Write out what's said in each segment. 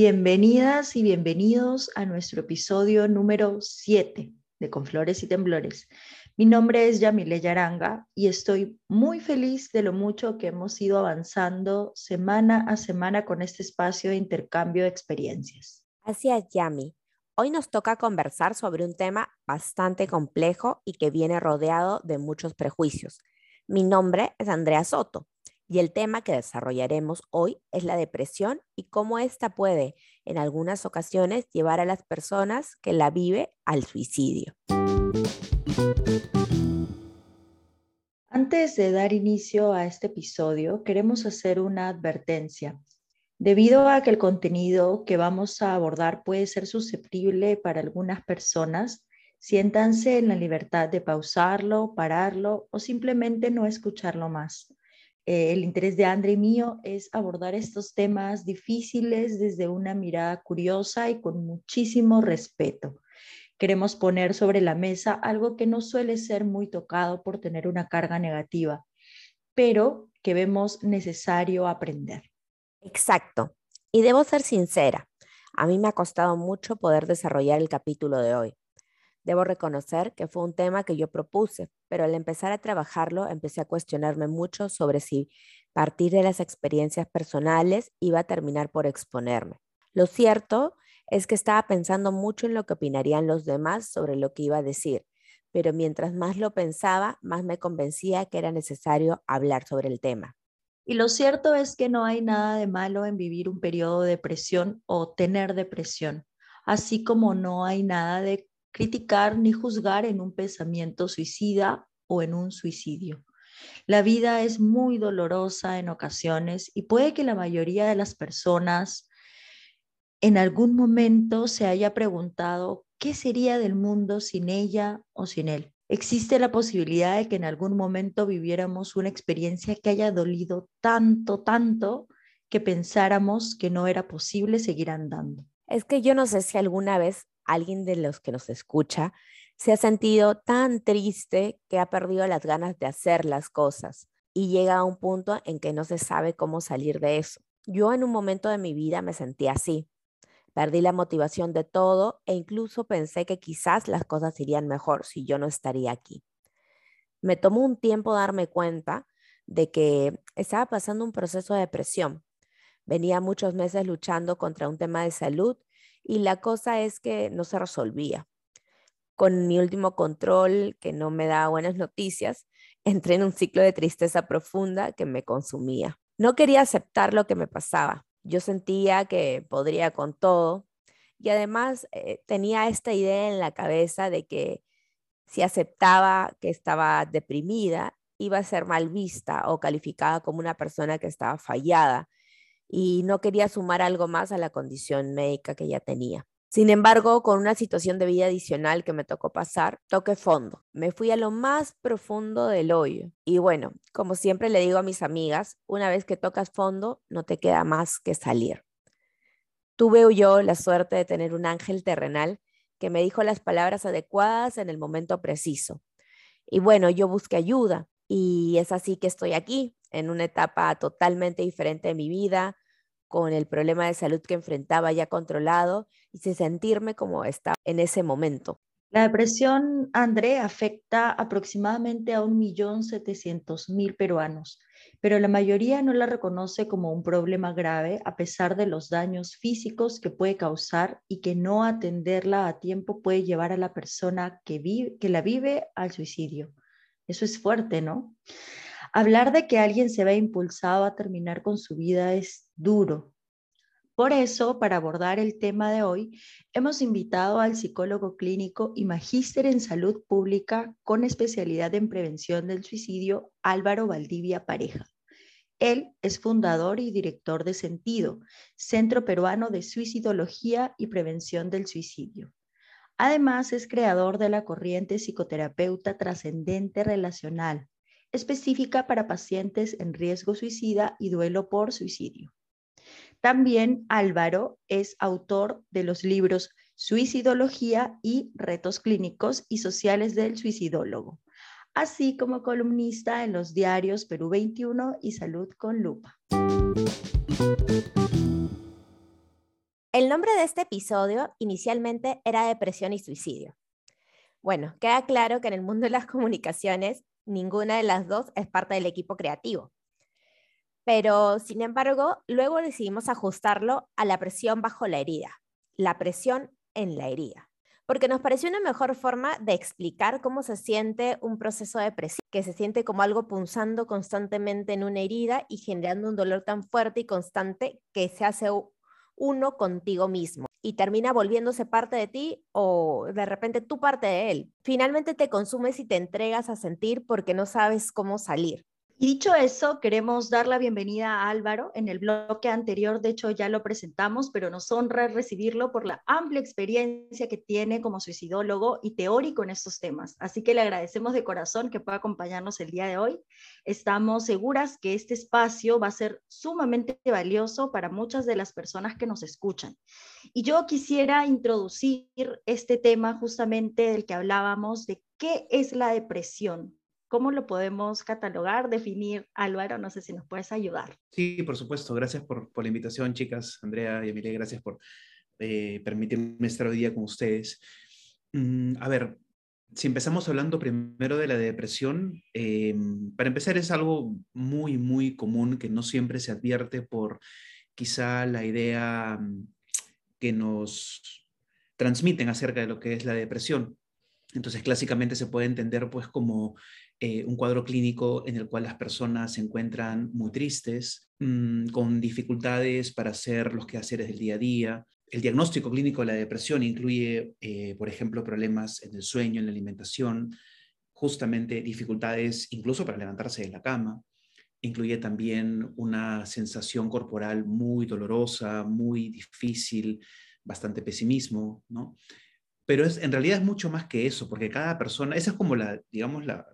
Bienvenidas y bienvenidos a nuestro episodio número 7 de Con Flores y Temblores. Mi nombre es Yamile Yaranga y estoy muy feliz de lo mucho que hemos ido avanzando semana a semana con este espacio de intercambio de experiencias. Así es, Yami. Hoy nos toca conversar sobre un tema bastante complejo y que viene rodeado de muchos prejuicios. Mi nombre es Andrea Soto y el tema que desarrollaremos hoy es la depresión y cómo ésta puede, en algunas ocasiones, llevar a las personas que la vive al suicidio. Antes de dar inicio a este episodio, queremos hacer una advertencia. Debido a que el contenido que vamos a abordar puede ser susceptible para algunas personas, siéntanse en la libertad de pausarlo, pararlo o simplemente no escucharlo más. Eh, el interés de Andre y mío es abordar estos temas difíciles desde una mirada curiosa y con muchísimo respeto. Queremos poner sobre la mesa algo que no suele ser muy tocado por tener una carga negativa, pero que vemos necesario aprender. Exacto. Y debo ser sincera, a mí me ha costado mucho poder desarrollar el capítulo de hoy. Debo reconocer que fue un tema que yo propuse, pero al empezar a trabajarlo empecé a cuestionarme mucho sobre si partir de las experiencias personales iba a terminar por exponerme. Lo cierto es que estaba pensando mucho en lo que opinarían los demás sobre lo que iba a decir, pero mientras más lo pensaba, más me convencía que era necesario hablar sobre el tema. Y lo cierto es que no hay nada de malo en vivir un periodo de depresión o tener depresión, así como no hay nada de criticar ni juzgar en un pensamiento suicida o en un suicidio. La vida es muy dolorosa en ocasiones y puede que la mayoría de las personas en algún momento se haya preguntado qué sería del mundo sin ella o sin él. Existe la posibilidad de que en algún momento viviéramos una experiencia que haya dolido tanto, tanto, que pensáramos que no era posible seguir andando. Es que yo no sé si alguna vez alguien de los que nos escucha se ha sentido tan triste que ha perdido las ganas de hacer las cosas y llega a un punto en que no se sabe cómo salir de eso. Yo en un momento de mi vida me sentí así. Perdí la motivación de todo e incluso pensé que quizás las cosas irían mejor si yo no estaría aquí. Me tomó un tiempo darme cuenta de que estaba pasando un proceso de depresión. Venía muchos meses luchando contra un tema de salud y la cosa es que no se resolvía. Con mi último control, que no me da buenas noticias, entré en un ciclo de tristeza profunda que me consumía. No quería aceptar lo que me pasaba. Yo sentía que podría con todo y además eh, tenía esta idea en la cabeza de que si aceptaba que estaba deprimida, iba a ser mal vista o calificada como una persona que estaba fallada y no quería sumar algo más a la condición médica que ya tenía. Sin embargo, con una situación de vida adicional que me tocó pasar, toqué fondo. Me fui a lo más profundo del hoyo. Y bueno, como siempre le digo a mis amigas, una vez que tocas fondo, no te queda más que salir. Tuve yo la suerte de tener un ángel terrenal que me dijo las palabras adecuadas en el momento preciso. Y bueno, yo busqué ayuda y es así que estoy aquí, en una etapa totalmente diferente de mi vida, con el problema de salud que enfrentaba ya controlado y sin sentirme como estaba en ese momento. La depresión, André, afecta aproximadamente a 1.700.000 peruanos, pero la mayoría no la reconoce como un problema grave a pesar de los daños físicos que puede causar y que no atenderla a tiempo puede llevar a la persona que, que la vive al suicidio. Eso es fuerte, ¿no? Hablar de que alguien se ve impulsado a terminar con su vida es duro. Por eso, para abordar el tema de hoy, hemos invitado al psicólogo clínico y magíster en salud pública con especialidad en prevención del suicidio, Álvaro Valdivia Pareja. Él es fundador y director de Sentido, Centro Peruano de Suicidología y Prevención del Suicidio. Además, es creador de la corriente psicoterapeuta trascendente relacional, específica para pacientes en riesgo suicida y duelo por suicidio. También Álvaro es autor de los libros Suicidología y Retos Clínicos y Sociales del Suicidólogo, así como columnista en los diarios Perú 21 y Salud con Lupa. El nombre de este episodio inicialmente era Depresión y Suicidio. Bueno, queda claro que en el mundo de las comunicaciones ninguna de las dos es parte del equipo creativo. Pero, sin embargo, luego decidimos ajustarlo a la presión bajo la herida, la presión en la herida, porque nos pareció una mejor forma de explicar cómo se siente un proceso de presión, que se siente como algo punzando constantemente en una herida y generando un dolor tan fuerte y constante que se hace uno contigo mismo y termina volviéndose parte de ti o de repente tú parte de él. Finalmente te consumes y te entregas a sentir porque no sabes cómo salir. Y dicho eso, queremos dar la bienvenida a Álvaro. En el bloque anterior, de hecho, ya lo presentamos, pero nos honra recibirlo por la amplia experiencia que tiene como suicidólogo y teórico en estos temas. Así que le agradecemos de corazón que pueda acompañarnos el día de hoy. Estamos seguras que este espacio va a ser sumamente valioso para muchas de las personas que nos escuchan. Y yo quisiera introducir este tema justamente del que hablábamos, de qué es la depresión ¿Cómo lo podemos catalogar, definir? Álvaro, no sé si nos puedes ayudar. Sí, por supuesto. Gracias por, la invitación, chicas. Andrea y Emilia, gracias por eh, permitirme estar hoy día con ustedes. Mm, a ver, si empezamos hablando primero de la depresión, eh, para empezar es algo muy, muy común que no siempre se advierte por quizá la idea mm, que nos transmiten acerca de lo que es la depresión. Entonces, clásicamente se puede entender pues como eh, un cuadro clínico en el cual las personas se encuentran muy tristes, mm, con dificultades para hacer los quehaceres del día a día. El diagnóstico clínico de la depresión incluye, eh, por ejemplo, problemas en el sueño, en la alimentación, justamente dificultades incluso para levantarse de la cama. Incluye también una sensación corporal muy dolorosa, muy difícil, bastante pesimismo, ¿no? Pero es, en realidad es mucho más que eso, porque cada persona, esa es como la, digamos, la,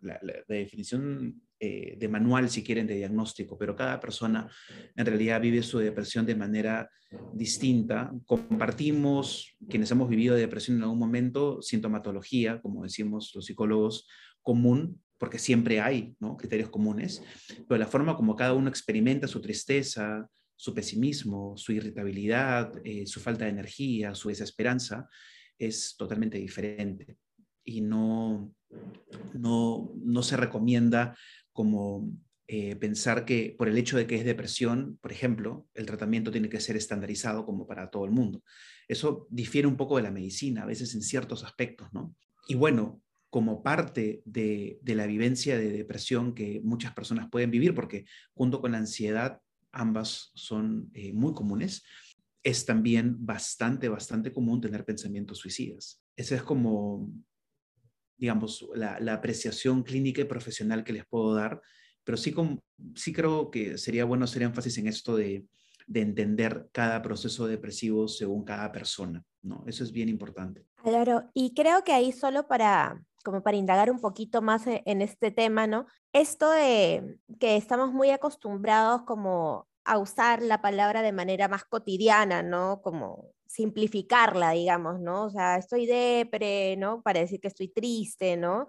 definición eh, de manual, si quieren, de diagnóstico, pero cada persona en realidad vive su depresión de manera distinta. Compartimos, quienes hemos vivido depresión en algún momento, sintomatología, como decimos los psicólogos, común, porque siempre hay ¿no? criterios comunes, pero la forma como cada uno experimenta su tristeza, su pesimismo, su irritabilidad, eh, su falta de energía, su desesperanza, es totalmente diferente y no, no, no se recomienda como eh, pensar que por el hecho de que es depresión, por ejemplo, el tratamiento tiene que ser estandarizado como para todo el mundo. Eso difiere un poco de la medicina, a veces en ciertos aspectos, ¿no? Y bueno, como parte de, de la vivencia de depresión que muchas personas pueden vivir, porque junto con la ansiedad ambas son eh, muy comunes, es también bastante, bastante común tener pensamientos suicidas. Esa es como, digamos, la, apreciación clínica y profesional que les puedo dar, pero sí, sí creo que sería bueno hacer énfasis en esto de, entender cada proceso depresivo según cada persona, ¿no? Eso es bien importante. Claro, y creo que ahí solo para, como para indagar un poquito más e, en este tema, ¿no? Esto de que estamos muy acostumbrados como a usar la palabra de manera más cotidiana, ¿no? Como simplificarla, digamos, ¿no? O sea, estoy depre, ¿no? Para decir que estoy triste, ¿no?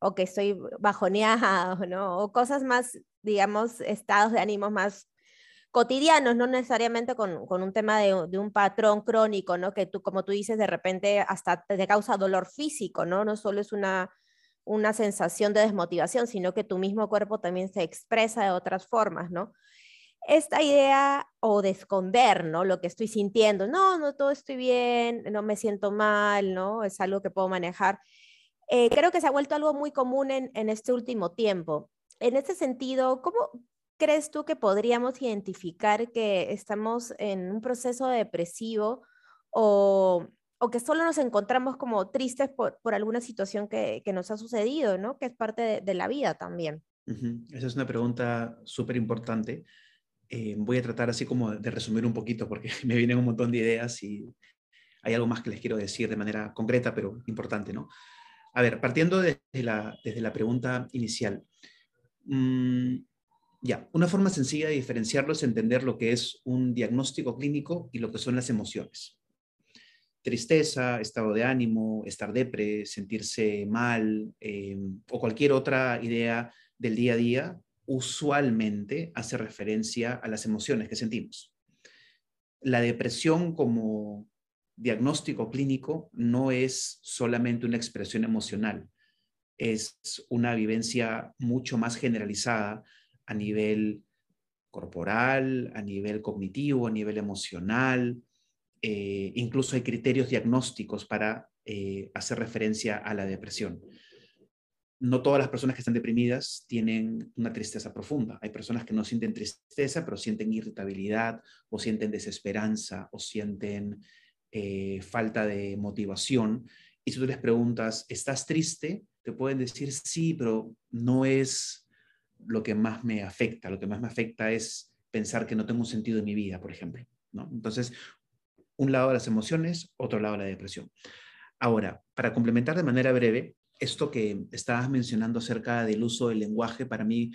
O que estoy bajoneado, ¿no? O cosas más, digamos, estados de ánimo más cotidianos, no necesariamente con, un tema de, un patrón crónico, ¿no? Que tú, como tú dices, de repente hasta te causa dolor físico, ¿no? No solo es una, una sensación de desmotivación, sino que tu mismo cuerpo también se expresa de otras formas, ¿no? Esta idea o de esconder, ¿no? Lo que estoy sintiendo, no, no, todo estoy bien, no me siento mal, ¿no? Es algo que puedo manejar. Eh, creo que se ha vuelto algo muy común en, en este último tiempo. En este sentido, ¿cómo crees tú que podríamos identificar que estamos en un proceso depresivo o, o que solo nos encontramos como tristes por, por alguna situación que, que, nos ha sucedido, ¿no? Que es parte de, la vida también. Esa es una pregunta súper importante eh, voy a tratar así como de resumir un poquito porque me vienen un montón de ideas y hay algo más que les quiero decir de manera concreta, pero importante, ¿no? A ver, partiendo desde la, desde la pregunta inicial. Mm, ya, una forma sencilla de diferenciarlo es entender lo que es un diagnóstico clínico y lo que son las emociones. Tristeza, estado de ánimo, estar depre, sentirse mal eh, o cualquier otra idea del día a día usualmente hace referencia a las emociones que sentimos. la depresión como diagnóstico clínico no es solamente una expresión emocional, es una vivencia mucho más generalizada a nivel corporal, a nivel cognitivo, a nivel emocional. Eh, incluso hay criterios diagnósticos para eh, hacer referencia a la depresión. No todas las personas que están deprimidas tienen una tristeza profunda. Hay personas que no sienten tristeza, pero sienten irritabilidad o sienten desesperanza o sienten eh, falta de motivación. Y si tú les preguntas, ¿estás triste? Te pueden decir sí, pero no es lo que más me afecta. Lo que más me afecta es pensar que no tengo un sentido en mi vida, por ejemplo. ¿no? Entonces, un lado las emociones, otro lado la depresión. Ahora, para complementar de manera breve, esto que estabas mencionando acerca del uso del lenguaje, para mí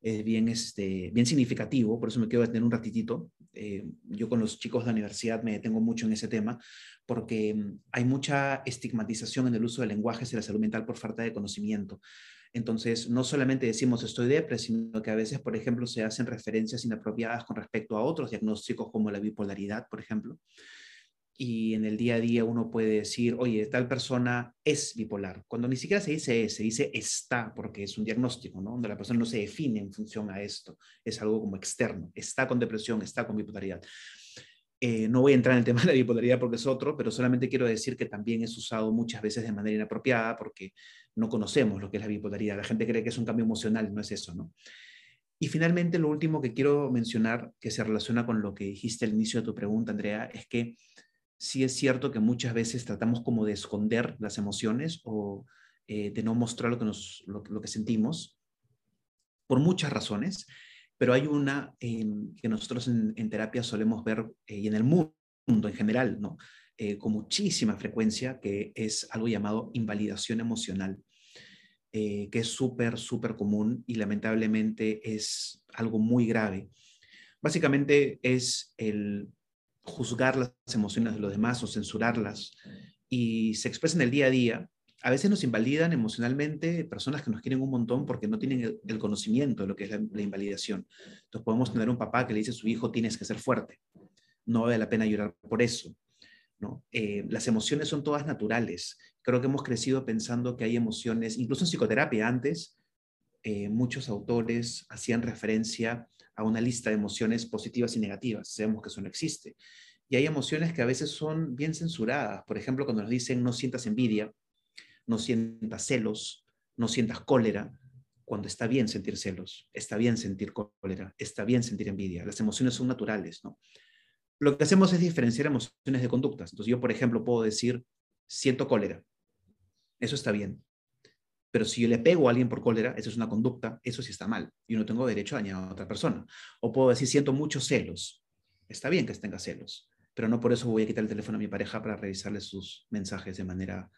es bien, este, bien significativo, por eso me quiero detener un ratitito. Eh, yo con los chicos de la universidad me detengo mucho en ese tema, porque mm, hay mucha estigmatización en el uso del lenguaje y la salud mental por falta de conocimiento. Entonces, no solamente decimos estoy depre, sino que a veces, por ejemplo, se hacen referencias inapropiadas con respecto a otros diagnósticos como la bipolaridad, por ejemplo y en el día a día uno puede decir, oye, tal persona es bipolar, cuando ni siquiera se dice es, se dice está, porque es un diagnóstico, ¿no? Donde la persona no se define en función a esto, es algo como externo, está con depresión, está con bipolaridad. Eh, no voy a entrar en el tema de la bipolaridad porque es otro, pero solamente quiero decir que también es usado muchas veces de manera inapropiada porque no conocemos lo que es la bipolaridad. La gente cree que es un cambio emocional, no es eso, ¿no? Y finalmente, lo último que quiero mencionar, que se relaciona con lo que dijiste al inicio de tu pregunta, Andrea, es que sí es cierto que muchas veces tratamos como de esconder las emociones o eh, de no mostrar lo que, nos, lo, que sentimos por muchas razones, pero hay una que nosotros en, terapia solemos ver eh, y en el mundo en general, ¿no? Eh, con muchísima frecuencia, que es algo llamado invalidación emocional, que es súper, súper común y lamentablemente es algo muy grave. Básicamente es el juzgar las emociones de los demás o censurarlas y se expresan el día a día, a veces nos invalidan emocionalmente personas que nos quieren un montón porque no tienen el, conocimiento de lo que es la, invalidación. Entonces podemos tener un papá que le dice a su hijo tienes que ser fuerte, no vale la pena llorar por eso. ¿no? Eh, las emociones son todas naturales. Creo que hemos crecido pensando que hay emociones, incluso en psicoterapia antes, eh, muchos autores hacían referencia a una lista de emociones positivas y negativas. Sabemos que eso no existe. Y hay emociones que a veces son bien censuradas. Por ejemplo, cuando nos dicen no sientas envidia, no sientas celos, no sientas cólera, cuando está bien sentir celos, está bien sentir cólera, está bien sentir envidia. Las emociones son naturales, ¿no? Lo que hacemos es diferenciar emociones de conductas. Entonces yo, por ejemplo, puedo decir, siento cólera. Eso está bien. Pero si yo le pego a alguien por cólera, eso es una conducta, eso sí está mal. Yo no tengo derecho a dañar a otra persona. O puedo decir, siento muchos celos. Está bien que tenga celos, pero no por eso voy a quitar el teléfono a mi pareja para revisarle sus mensajes de manera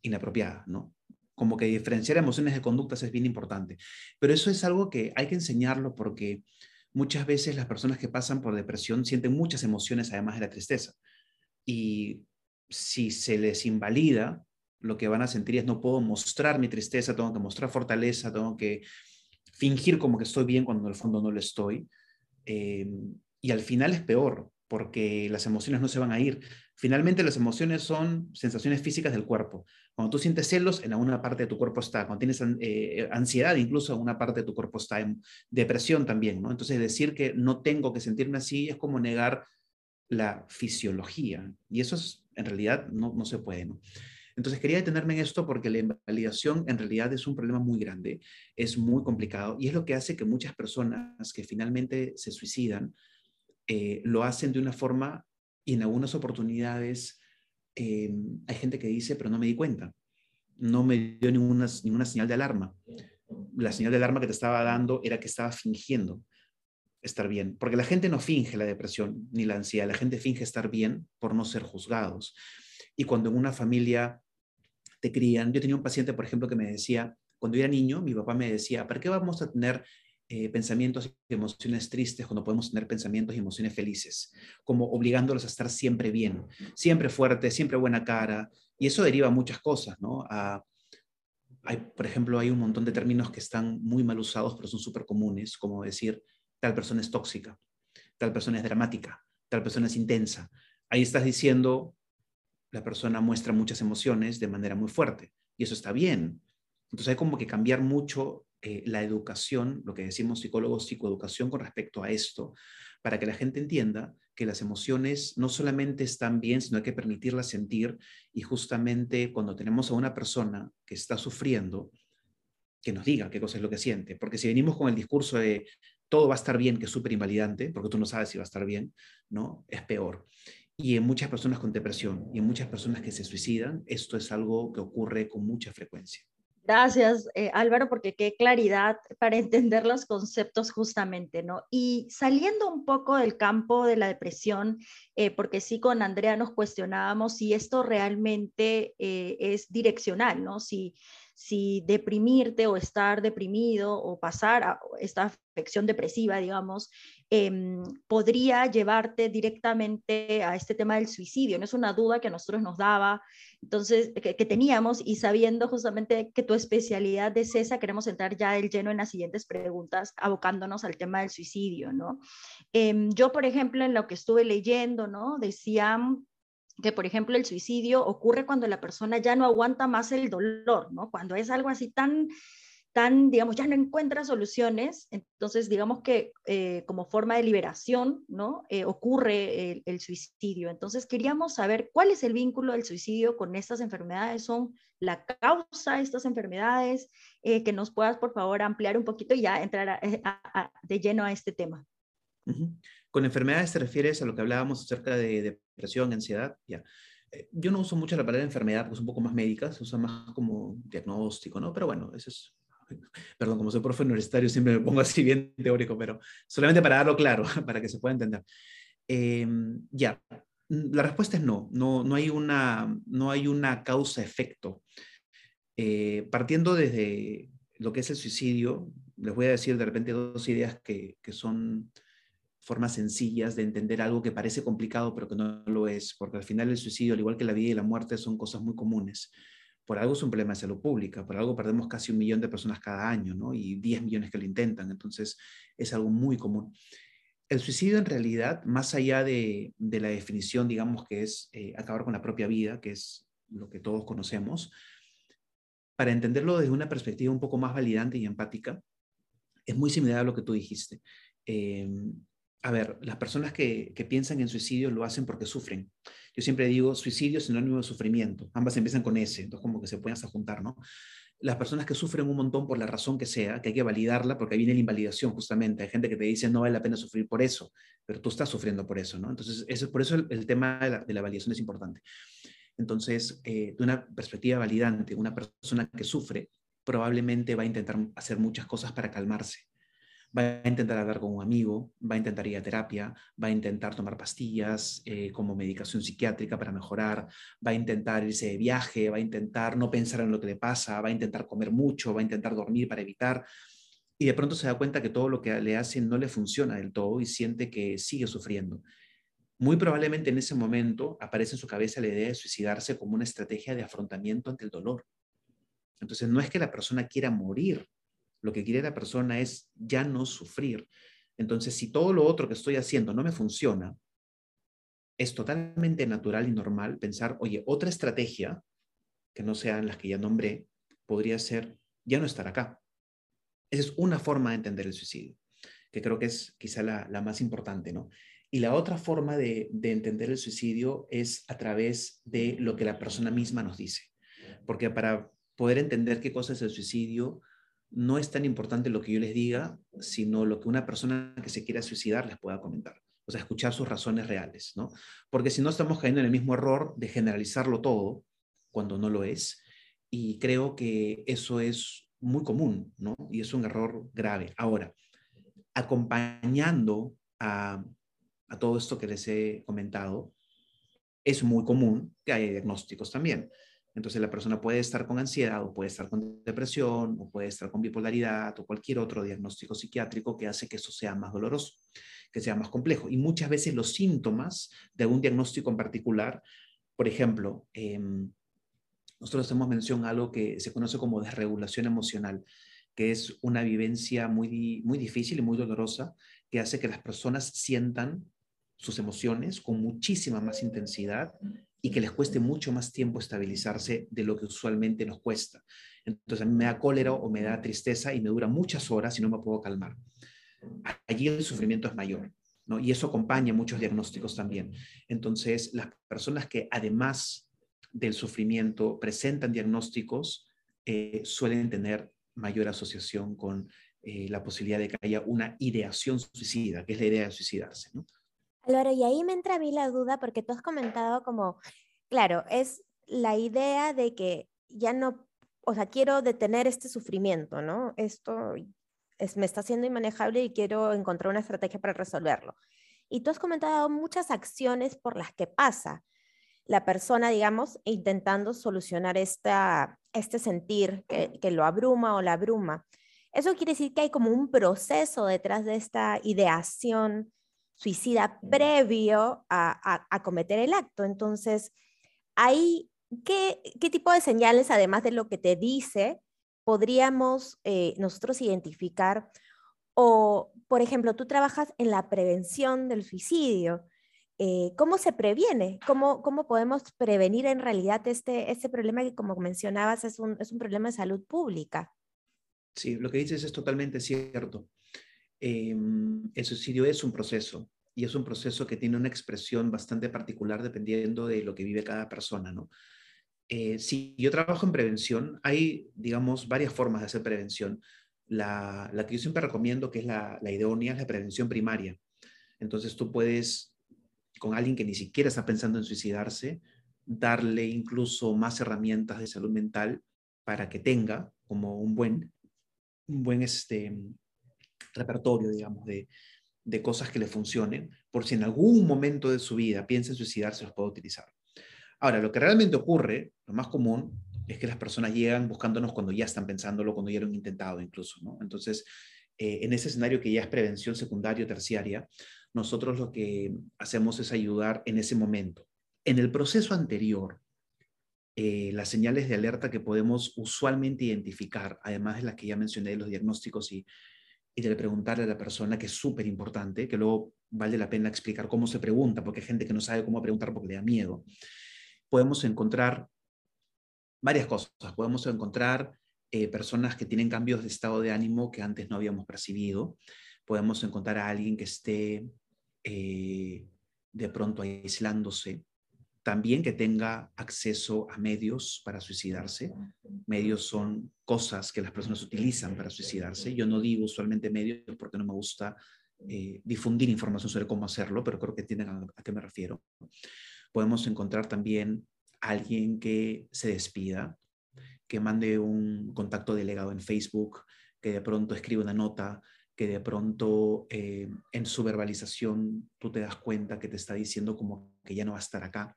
inapropiada, ¿no? Como que diferenciar emociones de conductas es bien importante. Pero eso es algo que hay que enseñarlo porque muchas veces las personas que pasan por depresión sienten muchas emociones además de la tristeza. Y si se les invalida, lo que van a sentir es no puedo mostrar mi tristeza, tengo que mostrar fortaleza, tengo que fingir como que estoy bien cuando en el fondo no lo estoy. Eh, y al final es peor, porque las emociones no se van a ir. Finalmente las emociones son sensaciones físicas del cuerpo. Cuando tú sientes celos, en alguna parte de tu cuerpo está. Cuando tienes eh, ansiedad, incluso en una parte de tu cuerpo está. En depresión también, ¿no? Entonces decir que no tengo que sentirme así es como negar la fisiología. Y eso es, en realidad no, no se puede, ¿no? Entonces quería detenerme en esto porque la invalidación en realidad es un problema muy grande, es muy complicado y es lo que hace que muchas personas que finalmente se suicidan eh, lo hacen de una forma y en algunas oportunidades eh, hay gente que dice, pero no me di cuenta, no me dio ninguna, ninguna señal de alarma. La señal de alarma que te estaba dando era que estaba fingiendo estar bien, porque la gente no finge la depresión ni la ansiedad, la gente finge estar bien por no ser juzgados. Y cuando en una familia te crían, yo tenía un paciente, por ejemplo, que me decía, cuando era niño, mi papá me decía, ¿para qué vamos a tener eh, pensamientos y emociones tristes cuando podemos tener pensamientos y emociones felices? Como obligándolos a estar siempre bien, siempre fuerte, siempre buena cara. Y eso deriva a muchas cosas, ¿no? hay, por ejemplo, hay un montón de términos que están muy mal usados, pero son súper comunes, como decir, tal persona es tóxica, tal persona es dramática, tal persona es intensa. Ahí estás diciendo, la persona muestra muchas emociones de manera muy fuerte y eso está bien. Entonces hay como que cambiar mucho eh, la educación, lo que decimos psicólogos, psicoeducación con respecto a esto, para que la gente entienda que las emociones no solamente están bien, sino hay que permitirlas sentir y justamente cuando tenemos a una persona que está sufriendo, que nos diga qué cosa es lo que siente, porque si venimos con el discurso de todo va a estar bien, que es súper invalidante, porque tú no sabes si va a estar bien, ¿no? Es peor. Y en muchas personas con depresión y en muchas personas que se suicidan, esto es algo que ocurre con mucha frecuencia. Gracias, eh, Álvaro, porque qué claridad para entender los conceptos justamente, ¿no? Y saliendo un poco del campo de la depresión, eh, porque sí con Andrea nos cuestionábamos si esto realmente eh, es direccional, ¿no? Si, si deprimirte o estar deprimido o pasar a esta afección depresiva, digamos, em, podría llevarte directamente a este tema del suicidio. No es una duda que a nosotros nos daba, entonces, que, teníamos y sabiendo justamente que tu especialidad es esa, queremos entrar ya del lleno en las siguientes preguntas, abocándonos al tema del suicidio, ¿no? Em, yo, por ejemplo, en lo que estuve leyendo, ¿no? Decían que, por ejemplo, el suicidio ocurre cuando la persona ya no aguanta más el dolor, ¿no? Cuando es algo así tan, tan, digamos, ya no encuentra soluciones, entonces, digamos que eh, como forma de liberación, ¿no? Eh, ocurre el, suicidio. Entonces, queríamos saber cuál es el vínculo del suicidio con estas enfermedades, son la causa de estas enfermedades, eh, que nos puedas, por favor, ampliar un poquito y ya entrar de lleno a este tema. Con enfermedades te refieres a lo que hablábamos acerca de depresión, ansiedad, ya. Eh, yo no uso mucho la palabra enfermedad, porque es un poco más médica, se usa más como diagnóstico, ¿no? Pero bueno, eso es, perdón, como soy profe universitario siempre me pongo así bien teórico, pero solamente para darlo claro, para que se pueda entender. Em, ya, la respuesta es no, no, no hay una, no hay una causa-efecto. Eh, partiendo desde lo que es el suicidio, les voy a decir de repente dos ideas que, que son formas sencillas de entender algo que parece complicado, pero que no lo es, porque al final el suicidio, al igual que la vida y la muerte, son cosas muy comunes. Por algo es un problema de salud pública, por algo perdemos casi un millón de personas cada año, ¿no? Y 10 millones que lo intentan, entonces es algo muy común. El suicidio en realidad, más allá de, la definición, digamos, que es eh, acabar con la propia vida, que es lo que todos conocemos, para entenderlo desde una perspectiva un poco más validante y empática, es muy similar a lo que tú dijiste. Eh, a ver, las personas que, piensan en suicidio lo hacen porque sufren. Yo siempre digo, suicidio sinónimo de sufrimiento. Ambas empiezan con ese, entonces como que se pueden hasta juntar, ¿no? Las personas que sufren un montón por la razón que sea, que hay que validarla, porque ahí viene la invalidación justamente. Hay gente que te dice, no vale la pena sufrir por eso, pero tú estás sufriendo por eso, ¿no? Entonces, eso, por eso el, tema de la, validación es importante. Entonces, eh, de una perspectiva validante, una persona que sufre probablemente va a intentar hacer muchas cosas para calmarse va a intentar hablar con un amigo, va a intentar ir a terapia, va a intentar tomar pastillas eh, como medicación psiquiátrica para mejorar, va a intentar irse de viaje, va a intentar no pensar en lo que le pasa, va a intentar comer mucho, va a intentar dormir para evitar. Y de pronto se da cuenta que todo lo que le hacen no le funciona del todo y siente que sigue sufriendo. Muy probablemente en ese momento aparece en su cabeza la idea de suicidarse como una estrategia de afrontamiento ante el dolor. Entonces no es que la persona quiera morir, lo que quiere la persona es ya no sufrir. Entonces, si todo lo otro que estoy haciendo no me funciona, es totalmente natural y normal pensar, oye, otra estrategia que no sean las que ya nombré, podría ser ya no estar acá. Esa es una forma de entender el suicidio, que creo que es quizá la, más importante, ¿no? Y la otra forma de, de entender el suicidio es a través de lo que la persona misma nos dice. Porque para poder entender qué cosa es el suicidio, no es tan importante lo que yo les diga, sino lo que una persona que se quiera suicidar les pueda comentar. O sea, escuchar sus razones reales, ¿no? Porque si no estamos cayendo en el mismo error de generalizarlo todo cuando no lo es. Y creo que eso es muy común, ¿no? Y es un error grave. Ahora, acompañando a, a todo esto que les he comentado, es muy común que haya diagnósticos también. Entonces la persona puede estar con ansiedad o puede estar con depresión o puede estar con bipolaridad o cualquier otro diagnóstico psiquiátrico que hace que eso sea más doloroso, que sea más complejo. Y muchas veces los síntomas de algún diagnóstico en particular, por ejemplo, em, nosotros hacemos mención a algo que se conoce como desregulación emocional, que es una vivencia muy, muy difícil y muy dolorosa que hace que las personas sientan sus emociones con muchísima más intensidad y que les cueste mucho más tiempo estabilizarse de lo que usualmente nos cuesta. Entonces a mí me da cólera o me da tristeza y me dura muchas horas y no me puedo calmar. Allí el sufrimiento es mayor, ¿no? Y eso acompaña muchos diagnósticos también. Entonces, las personas que además del sufrimiento presentan diagnósticos eh, suelen tener mayor asociación con eh, la posibilidad de que haya una ideación suicida, que es la idea de suicidarse. ¿no? Álvaro, y ahí me entra a mí la duda porque tú has comentado como, claro, es la idea de que ya no, o sea, quiero detener este sufrimiento, ¿no? Esto es, me está siendo inmanejable y quiero encontrar una estrategia para resolverlo. Y tú has comentado muchas acciones por las que pasa la persona, digamos, intentando solucionar esta, este sentir que, que lo abruma o la abruma. Eso quiere decir que hay como un proceso detrás de esta ideación suicida previo a, cometer el acto. Entonces, ahí, ¿qué, ¿qué, tipo de señales, además de lo que te dice, podríamos eh, nosotros identificar? O, por ejemplo, tú trabajas en la prevención del suicidio. Eh, ¿Cómo se previene? ¿Cómo, ¿Cómo podemos prevenir en realidad este, este problema que, como mencionabas, es un, es un problema de salud pública? Sí, lo que dices es totalmente cierto. Em, el suicidio es un proceso y es un proceso que tiene una expresión bastante particular dependiendo de lo que vive cada persona, ¿no? Eh, si yo trabajo en prevención, hay, digamos, varias formas de hacer prevención. La, que yo siempre recomiendo, que es la, la idónea, es la prevención primaria. Entonces tú puedes, con alguien que ni siquiera está pensando en suicidarse, darle incluso más herramientas de salud mental para que tenga como un buen un buen este, repertorio, digamos, de, de cosas que le funcionen, por si en algún momento de su vida piensa en suicidarse, los puede utilizar. Ahora, lo que realmente ocurre, lo más común, es que las personas llegan buscándonos cuando ya están pensándolo, cuando ya lo han intentado incluso, ¿no? Entonces, eh, en ese escenario que ya es prevención secundaria o terciaria, nosotros lo que hacemos es ayudar en ese momento. En el proceso anterior, eh, las señales de alerta que podemos usualmente identificar, además de las que ya mencioné, los diagnósticos y, y de preguntarle a la persona, que es súper importante, que luego vale la pena explicar cómo se pregunta, porque hay gente que no sabe cómo preguntar porque le da miedo. Podemos encontrar varias cosas. Podemos encontrar eh, personas que tienen cambios de estado de ánimo que antes no habíamos percibido. Podemos encontrar a alguien que esté eh, de pronto aislándose también que tenga acceso a medios para suicidarse. Medios son cosas que las personas utilizan para suicidarse. Yo no digo usualmente medios porque no me gusta eh, difundir información sobre cómo hacerlo, pero creo que entienden a, qué me refiero. Podemos encontrar también alguien que se despida, que mande un contacto delegado en Facebook, que de pronto escribe una nota, que de pronto eh, en su verbalización tú te das cuenta que te está diciendo como que ya no va a estar acá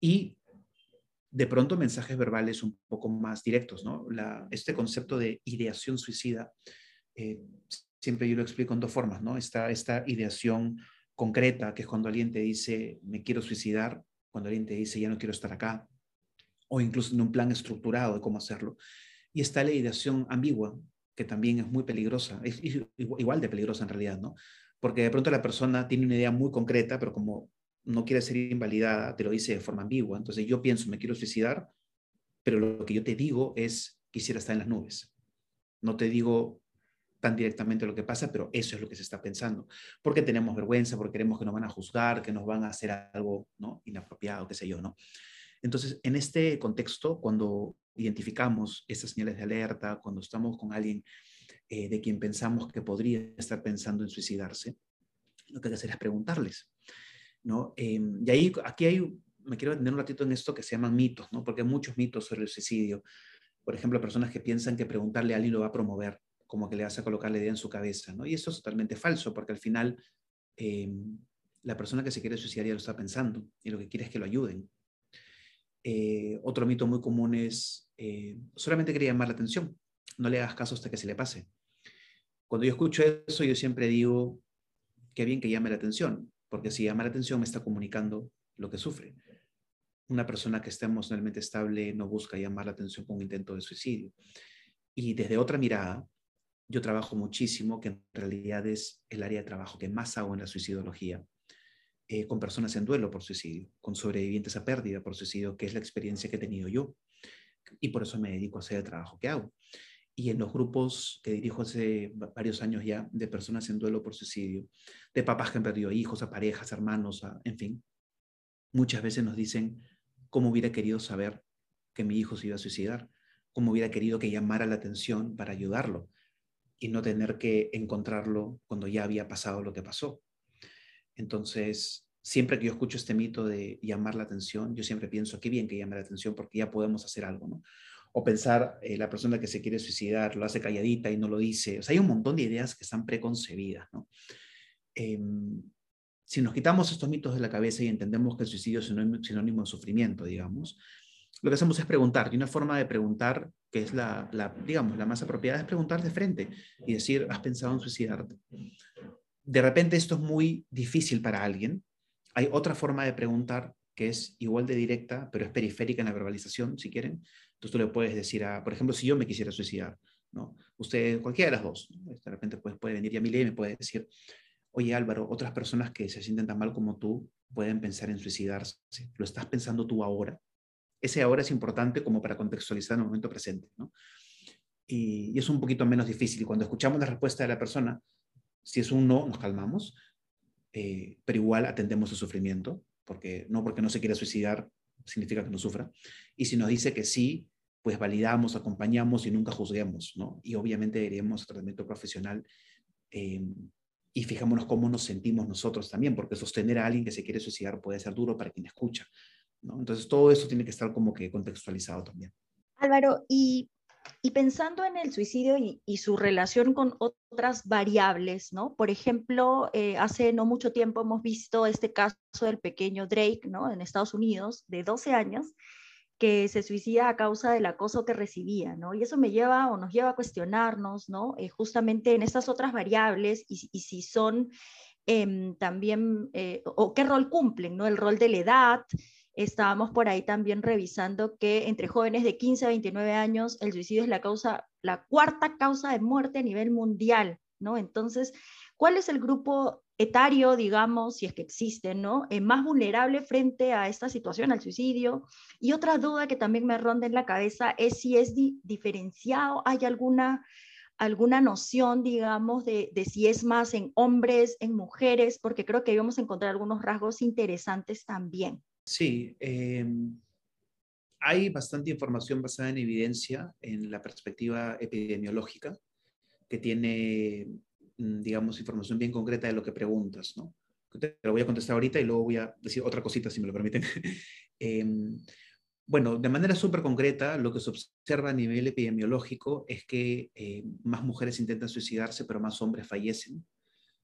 y de pronto mensajes verbales un poco más directos, ¿no? este concepto de ideación suicida, eh, siempre yo lo explico en dos formas, ¿no? Está esta ideación concreta, que es cuando alguien te dice, me quiero suicidar, cuando alguien te dice, ya no quiero estar acá, o incluso en un plan estructurado de cómo hacerlo. Y está la ideación ambigua, que también es muy peligrosa, igual de peligrosa en realidad, ¿no? Porque de pronto la persona tiene una idea muy concreta, pero como no quiere ser invalidada, te lo dice de forma ambigua. Entonces yo pienso, me quiero suicidar, pero lo que yo te digo es, quisiera estar en las nubes. No te digo tan directamente lo que pasa, pero eso es lo que se está pensando. Porque tenemos vergüenza, porque queremos que nos van a juzgar, que nos van a hacer algo ¿no? inapropiado, qué sé yo, ¿no? Entonces, en este contexto, cuando identificamos esas señales de alerta, cuando estamos con alguien eh, de quien pensamos que podría estar pensando en suicidarse, lo que hay que hacer es preguntarles, ¿no? Em, y ahí, aquí hay, me quiero detener un ratito en esto que se llaman mitos, ¿no? Porque hay muchos mitos sobre el suicidio. Por ejemplo, personas que piensan que preguntarle a alguien lo va a promover, como que le a colocar la idea en su cabeza, ¿no? Y eso es totalmente falso, porque al final em, la persona que se quiere suicidar ya lo está pensando y lo que quiere es que lo ayuden. Eh, otro mito muy común es, eh, solamente quería llamar la atención, no le hagas caso hasta que se le pase. Cuando yo escucho eso, yo siempre digo, qué bien que llame la atención porque si llama la atención me está comunicando lo que sufre. Una persona que está emocionalmente estable no busca llamar la atención con un intento de suicidio. Y desde otra mirada, yo trabajo muchísimo, que en realidad es el área de trabajo que más hago en la suicidología, eh, con personas en duelo por suicidio, con sobrevivientes a pérdida por suicidio, que es la experiencia que he tenido yo. Y por eso me dedico a hacer el trabajo que hago. Y en los grupos que dirijo hace varios años ya de personas en duelo por suicidio, de papás que han perdido hijos, a parejas, hermanos, en fin, muchas veces nos dicen cómo hubiera querido saber que mi hijo se iba a suicidar, cómo hubiera querido que llamara la atención para ayudarlo y no tener que encontrarlo cuando ya había pasado lo que pasó. Entonces, siempre que yo escucho este mito de llamar la atención, yo siempre pienso, qué bien que llame la atención porque ya podemos hacer algo, ¿no? O pensar, eh, la persona que se quiere suicidar lo hace calladita y no lo dice. O sea, hay un montón de ideas que están preconcebidas, ¿no? Em, si nos quitamos estos mitos de la cabeza y entendemos que el suicidio es sinónimo de sufrimiento, digamos, lo que hacemos es preguntar. Y una forma de preguntar, que es la, la, digamos, la más apropiada, es preguntar de frente y decir, ¿has pensado en suicidarte? de repente esto es muy difícil para alguien, hay otra forma de preguntar que es igual de directa, pero es periférica en la verbalización, si quieren. Entonces tú le puedes decir a, por ejemplo, si yo me quisiera suicidar, ¿no? Usted, cualquiera de las dos, de repente pues, puede venir a mi ley y me puede decir, oye Álvaro, otras personas que se sienten tan mal como tú pueden pensar en suicidarse. ¿Lo estás pensando tú ahora? Ese ahora es importante como para contextualizar el momento presente, ¿no? Y, y es un poquito menos difícil. Cuando escuchamos la respuesta de la persona, si es un no, nos calmamos, eh, pero igual atendemos su sufrimiento, porque no porque no se quiera suicidar significa que no sufra. Y si nos dice que sí, pues validamos, acompañamos y nunca juzguemos, ¿no? Y obviamente iremos tratamiento profesional eh, y fijémonos cómo nos sentimos nosotros también, porque sostener a alguien que se quiere suicidar puede ser duro para quien escucha, ¿no? Entonces todo eso tiene que estar como que contextualizado también. Álvaro, y y pensando en el suicidio y, su relación con otras variables, ¿no? Por ejemplo, eh, hace no mucho tiempo hemos visto este caso del pequeño Drake, ¿no? En Estados Unidos, de 12 años, que se suicida a causa del acoso que recibía, ¿no? Y eso me lleva o nos lleva a cuestionarnos, ¿no? Eh, justamente en estas otras variables y, si son em, también, eh, o qué rol cumplen, ¿no? El rol de la edad, Estábamos por ahí también revisando que entre jóvenes de 15 a 29 años el suicidio es la causa, la cuarta causa de muerte a nivel mundial, ¿no? Entonces, ¿cuál es el grupo etario, digamos, si es que existe, ¿no? Eh, más vulnerable frente a esta situación, al suicidio. Y otra duda que también me ronda en la cabeza es si es diferenciado, hay alguna, alguna noción, digamos, de, de, si es más en hombres, en mujeres, porque creo que íbamos a encontrar algunos rasgos interesantes también. Sí, em, hay bastante información basada en evidencia en la perspectiva epidemiológica que tiene, mm, digamos, información bien concreta de lo que preguntas, ¿no? Te lo voy a contestar ahorita y luego voy a decir otra cosita, si me lo permiten. Em, bueno, de manera súper concreta, lo que se observa a nivel epidemiológico es que eh, más mujeres intentan suicidarse, pero más hombres fallecen.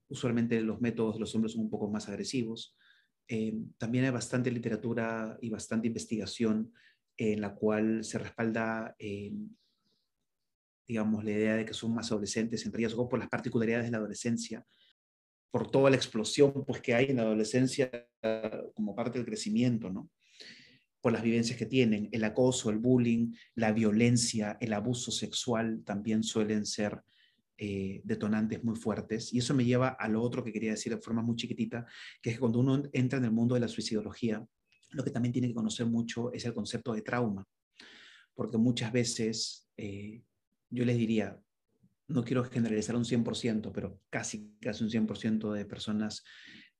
Usualmente los métodos de los hombres son un poco más agresivos. Eh, también hay bastante literatura y bastante investigación en la cual se respalda, eh, digamos, la idea de que son más adolescentes en riesgo por las particularidades de la adolescencia, por toda la explosión pues, que hay en la adolescencia como parte del crecimiento, ¿no? por las vivencias que tienen. El acoso, el bullying, la violencia, el abuso sexual también suelen ser eh, detonantes muy fuertes. Y eso me lleva a lo otro que quería decir de forma muy chiquitita, que es que cuando uno entra en el mundo de la suicidología, lo que también tiene que conocer mucho es el concepto de trauma. Porque muchas veces, eh, yo les diría, no quiero generalizar un 100%, pero casi, casi un 100% de personas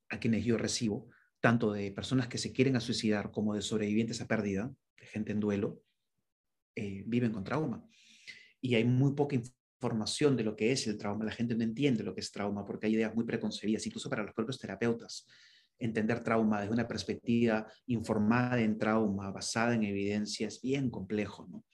a quienes yo recibo, tanto de personas que se quieren a suicidar como de sobrevivientes a pérdida, de gente en duelo, eh, viven con trauma. Y hay muy poca información formación de lo que es el trauma. La gente no entiende lo que es trauma porque hay ideas muy preconcebidas, incluso para los propios terapeutas. Entender trauma desde una perspectiva informada en trauma, basada en evidencia, es bien complejo, ¿no?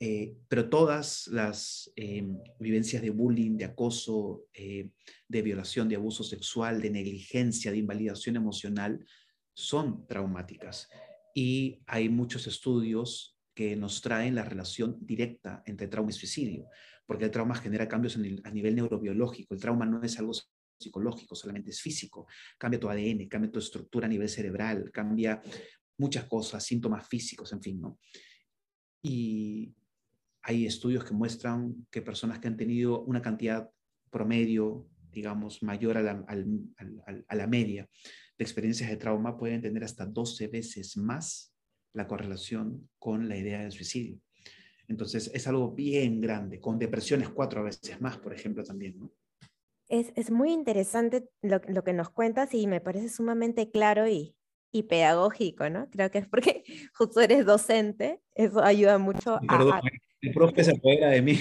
Eh, pero todas las eh, vivencias de bullying, de acoso, eh, de violación, de abuso sexual, de negligencia, de invalidación emocional, son traumáticas. Y hay muchos estudios que nos traen la relación directa entre trauma y suicidio porque el trauma genera cambios a nivel neurobiológico. El trauma no es algo psicológico, solamente es físico. Cambia tu ADN, cambia tu estructura a nivel cerebral, cambia muchas cosas, síntomas físicos, en fin, ¿no? Y hay estudios que muestran que personas que han tenido una cantidad promedio, digamos, mayor a la, a la media de experiencias de trauma pueden tener hasta 12 veces más la correlación con la idea del suicidio. Entonces es algo bien grande, con depresiones cuatro veces más, por ejemplo, también. ¿no? Es, es, muy interesante lo, lo, que nos cuentas y me parece sumamente claro y, y, pedagógico, ¿no? Creo que es porque justo eres docente, eso ayuda mucho a, el profe se apodera de mí.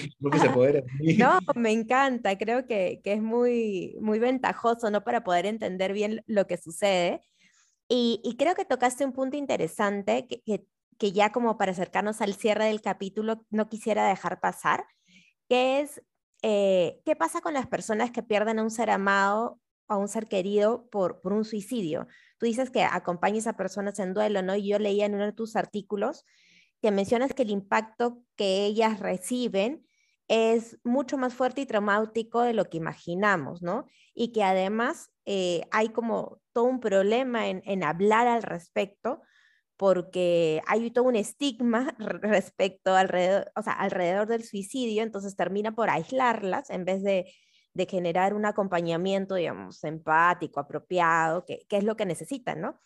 No, me encanta. Creo que, que, es muy, muy ventajoso, ¿no? Para poder entender bien lo que sucede. Y, y creo que tocaste un punto interesante que, que, que, ya como para acercarnos al cierre del capítulo no quisiera dejar pasar, que es eh, qué pasa con las personas que pierden a un ser amado o a un ser querido por, por un suicidio. Tú dices que acompañas a personas en duelo, ¿no? Y yo leía en uno de tus artículos que mencionas que el impacto que ellas reciben es mucho más fuerte y traumático de lo que imaginamos, ¿no? Y que además eh, hay como todo un problema en, en, hablar al respecto, porque hay todo un estigma respecto alrededor, o sea, alrededor del suicidio, entonces termina por aislarlas en vez de, generar un acompañamiento, digamos, empático, apropiado, que, que es lo que necesitan, ¿no?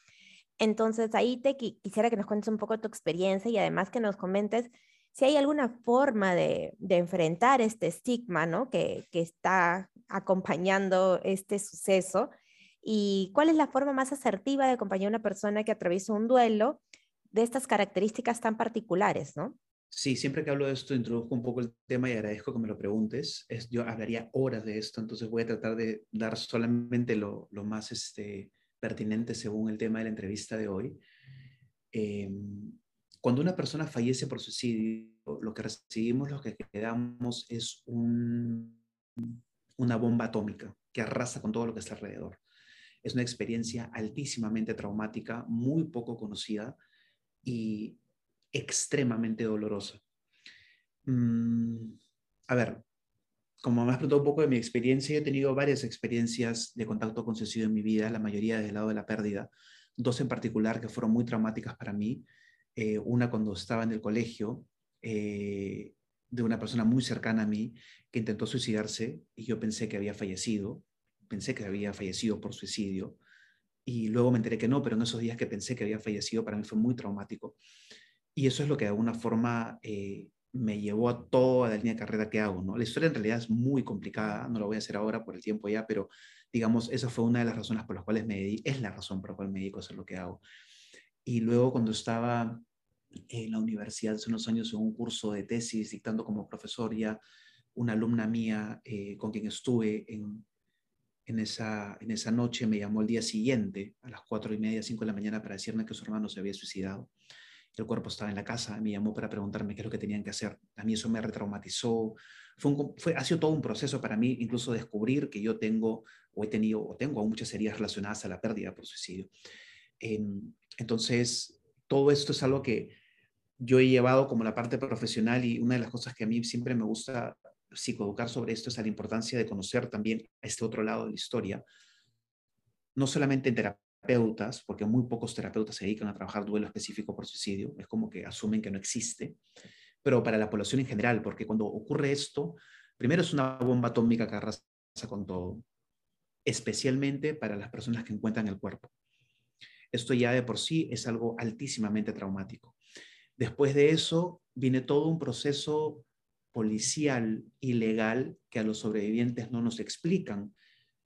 Entonces, ahí te quisiera que nos cuentes un poco tu experiencia y además que nos comentes si hay alguna forma de, enfrentar este estigma ¿no? que, está acompañando este suceso y cuál es la forma más asertiva de acompañar a una persona que atraviesa un duelo de estas características tan particulares, ¿no? Sí, siempre que hablo de esto introduzco un poco el tema y agradezco que me lo preguntes. Es, yo hablaría horas de esto, entonces voy a tratar de dar solamente lo, más este, pertinente según el tema de la entrevista de hoy. Em, cuando una persona fallece por suicidio, lo que recibimos, lo que quedamos es una bomba atómica que arrasa con todo lo que está alrededor. Es una experiencia altísimamente traumática, muy poco conocida y extremadamente dolorosa. Mm, a ver, como me has preguntado un poco de mi experiencia, he tenido varias experiencias de contacto con suicidio en mi vida, la mayoría desde el lado de la pérdida, dos en particular que fueron muy traumáticas para mí. Eh, una cuando estaba en el colegio, eh, de una persona muy cercana a mí que intentó suicidarse y yo pensé que había fallecido, pensé que había fallecido por suicidio y luego me enteré que no, pero en esos días que pensé que había fallecido para mí fue muy traumático. Y eso es lo que de alguna forma eh, me llevó a toda la línea de carrera que hago, ¿no? La historia en realidad es muy complicada, no lo voy a hacer ahora por el tiempo ya, pero digamos, esa fue una de las razones por las cuales me dedico, es la razón por la cual me dedico a hacer lo que hago. Y luego cuando estaba en la universidad hace unos años en un curso de tesis, dictando como profesor ya, una alumna mía eh, con quien estuve en, en, esa, en esa noche me llamó el día siguiente, a las cuatro y media, cinco de la mañana, para decirme que su hermano se había suicidado el cuerpo estaba en la casa, me llamó para preguntarme qué es lo que tenían que hacer. A mí eso me retraumatizó. Fue, fue ha sido todo un proceso para mí, incluso descubrir que yo tengo o he tenido o tengo muchas heridas relacionadas a la pérdida por suicidio. Em, entonces, todo esto es algo que yo he llevado como la parte profesional y una de las cosas que a mí siempre me gusta psicoeducar sobre esto es la importancia de conocer también este otro lado de la historia, no solamente en terapeutas, porque muy pocos terapeutas se dedican a trabajar duelo específico por suicidio, es como que asumen que no existe, pero para la población en general, porque cuando ocurre esto, primero es una bomba atómica que arrasa con todo, especialmente para las personas que encuentran el cuerpo. Esto ya de por sí es algo altísimamente traumático. Después de eso viene todo un proceso policial y legal que a los sobrevivientes no nos explican.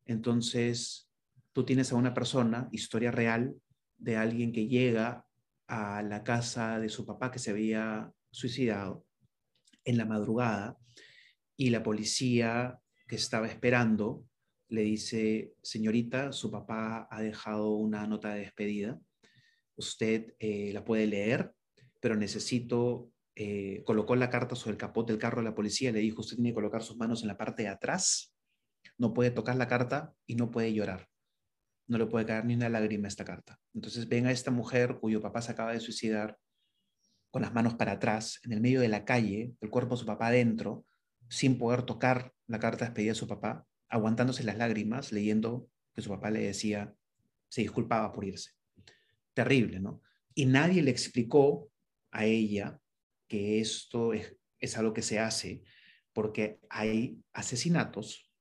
Entonces, tú tienes a una persona, historia real, de alguien que llega a la casa de su papá que se había suicidado en la madrugada y la policía que estaba esperando le dice, señorita, su papá ha dejado una nota de despedida, usted eh, la puede leer, pero necesito, eh, colocó la carta sobre el capot del carro de la policía, le dijo, usted tiene que colocar sus manos en la parte de atrás, no puede tocar la carta y no puede llorar no le puede caer ni una lágrima a esta carta. Entonces ven a esta mujer cuyo papá se acaba de suicidar con las manos para atrás, en el medio de la calle, el cuerpo de su papá adentro, sin poder tocar la carta despedida de su papá, aguantándose las lágrimas, leyendo que su papá le decía, se disculpaba por irse. Terrible, ¿no? Y nadie le explicó a ella que esto es, es algo que se hace porque hay asesinatos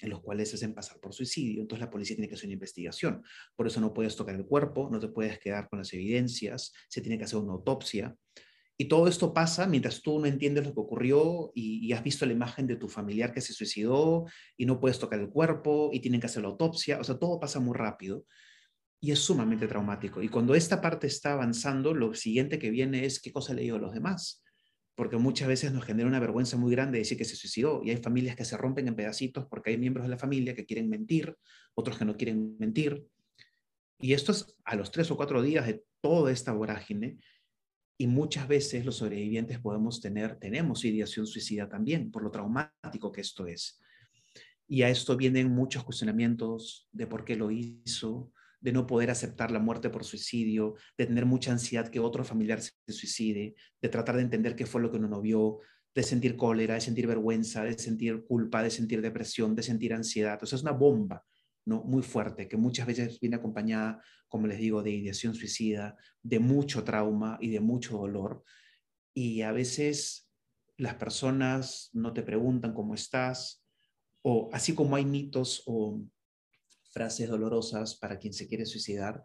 en los cuales se hacen pasar por suicidio. Entonces la policía tiene que hacer una investigación. Por eso no puedes tocar el cuerpo, no te puedes quedar con las evidencias, se tiene que hacer una autopsia. Y todo esto pasa mientras tú no entiendes lo que ocurrió y, has visto la imagen de tu familiar que se suicidó y no puedes tocar el cuerpo y tienen que hacer la autopsia. O sea, todo pasa muy rápido y es sumamente traumático. Y cuando esta parte está avanzando, lo siguiente que viene es qué cosa le digo a los demás porque muchas veces nos genera una vergüenza muy grande decir que se suicidó y hay familias que se rompen en pedacitos porque hay miembros de la familia que quieren mentir, otros que no quieren mentir. Y esto es a los tres o cuatro días de toda esta vorágine y muchas veces los sobrevivientes podemos tener, tenemos ideación suicida también por lo traumático que esto es. Y a esto vienen muchos cuestionamientos de por qué lo hizo, de no poder aceptar la muerte por suicidio, de tener mucha ansiedad que otro familiar se suicide, de tratar de entender qué fue lo que uno no vio, de sentir cólera, de sentir vergüenza, de sentir culpa, de sentir depresión, de sentir ansiedad. O sea, es una bomba ¿no? muy fuerte que muchas veces viene acompañada, como les digo, de ideación suicida, de mucho trauma y de mucho dolor. Y a veces las personas no te preguntan cómo estás, o así como hay mitos o frases dolorosas para quien se quiere suicidar,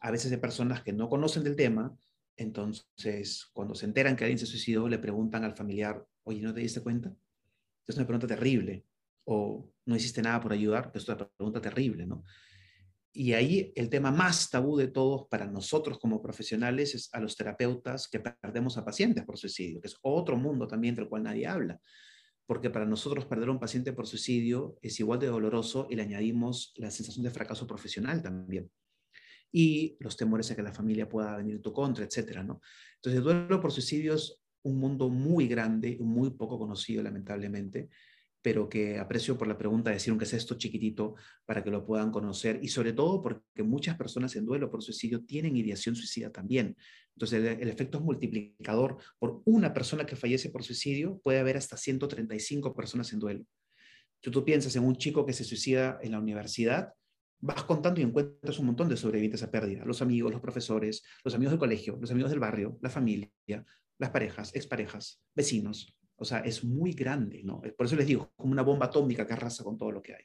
a veces de personas que no conocen del tema, entonces cuando se enteran que alguien se suicidó, le preguntan al familiar, oye, ¿no te diste cuenta? Es una pregunta terrible. O no hiciste nada por ayudar, es una pregunta terrible, ¿no? Y ahí el tema más tabú de todos para nosotros como profesionales es a los terapeutas que perdemos a pacientes por suicidio, que es otro mundo también del cual nadie habla porque para nosotros perder a un paciente por suicidio es igual de doloroso y le añadimos la sensación de fracaso profesional también. Y los temores a que la familia pueda venir en tu contra, etcétera, ¿no? Entonces, el duelo por suicidio es un mundo muy grande, muy poco conocido, lamentablemente, pero que aprecio por la pregunta de decir, aunque sea esto chiquitito, para que lo puedan conocer y sobre todo porque muchas personas en duelo por suicidio tienen ideación suicida también. Entonces, el, efecto es multiplicador. Por una persona que fallece por suicidio, puede haber hasta 135 personas en duelo. Si tú piensas en un chico que se suicida en la universidad, vas contando y encuentras un montón de sobrevivientes a pérdida. Los amigos, los profesores, los amigos del colegio, los amigos del barrio, la familia, las parejas, exparejas, vecinos. O sea, es muy grande, ¿no? Por eso les digo, como una bomba atómica que arrasa con todo lo que hay.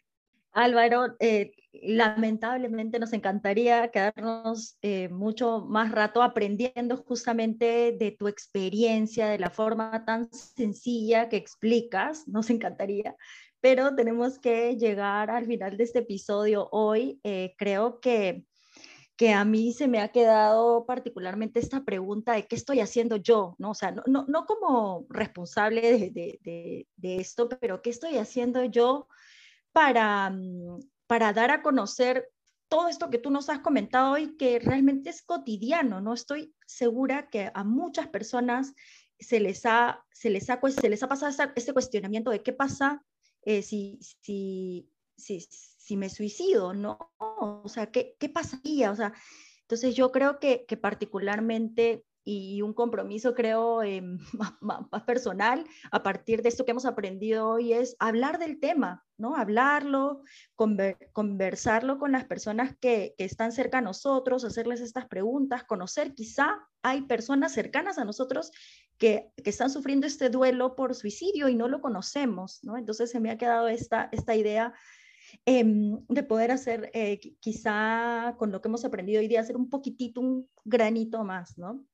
Álvaro, eh, lamentablemente nos encantaría quedarnos eh, mucho más rato aprendiendo justamente de tu experiencia, de la forma tan sencilla que explicas, nos encantaría, pero tenemos que llegar al final de este episodio hoy. Eh, creo que, que a mí se me ha quedado particularmente esta pregunta de qué estoy haciendo yo, ¿no? O sea, no, no, no como responsable de, de, esto, pero qué estoy haciendo yo para, mm, para dar a conocer todo esto que tú nos has comentado hoy, que realmente es cotidiano, ¿no? Estoy segura que a muchas personas se les ha, se les ha, se les ha pasado este cuestionamiento de qué pasa eh, si, si, si, si, me suicido, ¿no? O sea, ¿qué, qué pasaría? O sea, entonces yo creo que, que particularmente y un compromiso, creo, eh, más, personal a partir de esto que hemos aprendido hoy es hablar del tema, ¿no? Hablarlo, conversarlo con las personas que, que, están cerca a nosotros, hacerles estas preguntas, conocer, quizá hay personas cercanas a nosotros que, que están sufriendo este duelo por suicidio y no lo conocemos, ¿no? Entonces se me ha quedado esta, esta idea em, de poder hacer, eh, quizá con lo que hemos aprendido hoy día, hacer un poquitito, un granito más, ¿no?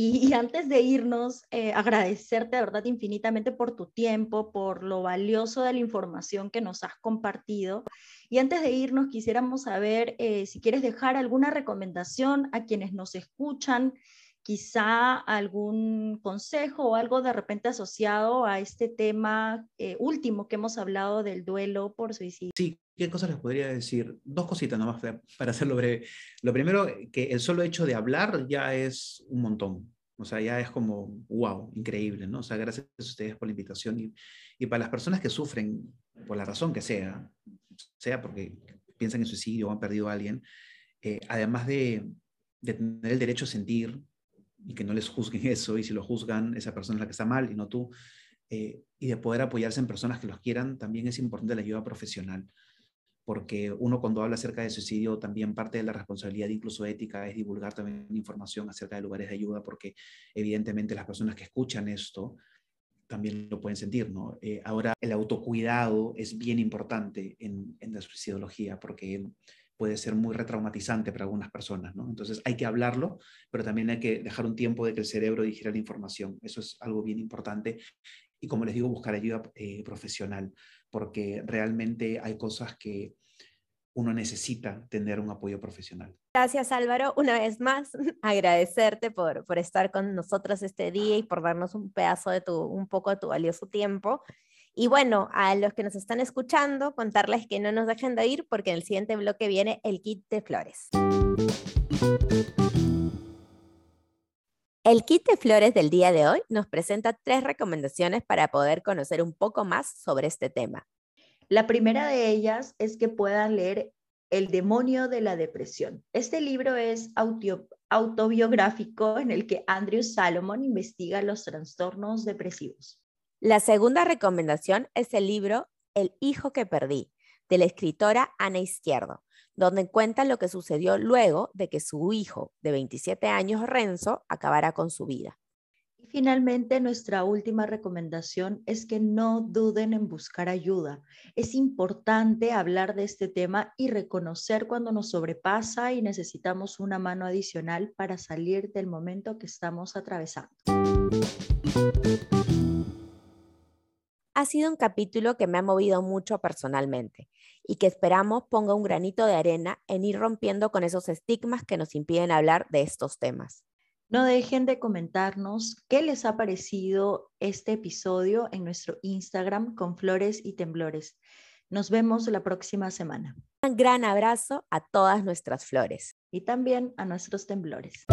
Y, antes de irnos, eh, agradecerte de verdad infinitamente por tu tiempo, por lo valioso de la información que nos has compartido. Y antes de irnos, quisiéramos saber eh, si quieres dejar alguna recomendación a quienes nos escuchan, quizá algún consejo o algo de repente asociado a este tema eh, último que hemos hablado del duelo por suicidio. Sí, ¿qué cosas les podría decir? Dos cositas nomás para hacerlo breve. Lo primero, que el solo hecho de hablar ya es un montón. O sea, ya es como, wow, increíble, ¿no? O sea, gracias a ustedes por la invitación. Y, y para las personas que sufren, por la razón que sea, sea porque piensan en suicidio o han perdido a alguien, eh, además de, de tener el derecho a sentir y que no les juzguen eso, y si lo juzgan, esa persona es la que está mal y no tú, eh, y de poder apoyarse en personas que los quieran, también es importante la ayuda profesional porque uno cuando habla acerca de suicidio también parte de la responsabilidad incluso ética es divulgar también información acerca de lugares de ayuda porque evidentemente las personas que escuchan esto también lo pueden sentir, ¿no? Eh, ahora, el autocuidado es bien importante en, en la suicidología porque puede ser muy retraumatizante para algunas personas, ¿no? Entonces hay que hablarlo, pero también hay que dejar un tiempo de que el cerebro digiera la información. Eso es algo bien importante. Y como les digo, buscar ayuda eh, profesional, porque realmente hay cosas que uno necesita tener un apoyo profesional. Gracias Álvaro, una vez más, agradecerte por, por estar con nosotros este día y por darnos un pedazo de tu, un poco de tu valioso tiempo. Y bueno, a los que nos están escuchando, contarles que no nos dejen de ir porque en el siguiente bloque viene el kit de flores. El kit de flores del día de hoy nos presenta tres recomendaciones para poder conocer un poco más sobre este tema. La primera de ellas es que puedan leer El demonio de la depresión. Este libro es autobiográfico en el que Andrew Salomon investiga los trastornos depresivos. La segunda recomendación es el libro El hijo que perdí, de la escritora Ana Izquierdo, donde cuenta lo que sucedió luego de que su hijo de 27 años, Renzo, acabara con su vida. Y finalmente, nuestra última recomendación es que no duden en buscar ayuda. Es importante hablar de este tema y reconocer cuando nos sobrepasa y necesitamos una mano adicional para salir del momento que estamos atravesando. Ha sido un capítulo que me ha movido mucho personalmente y que esperamos ponga un granito de arena en ir rompiendo con esos estigmas que nos impiden hablar de estos temas. No dejen de comentarnos qué les ha parecido este episodio en nuestro Instagram con flores y temblores. Nos vemos la próxima semana. Un gran abrazo a todas nuestras flores. Y también a nuestros temblores.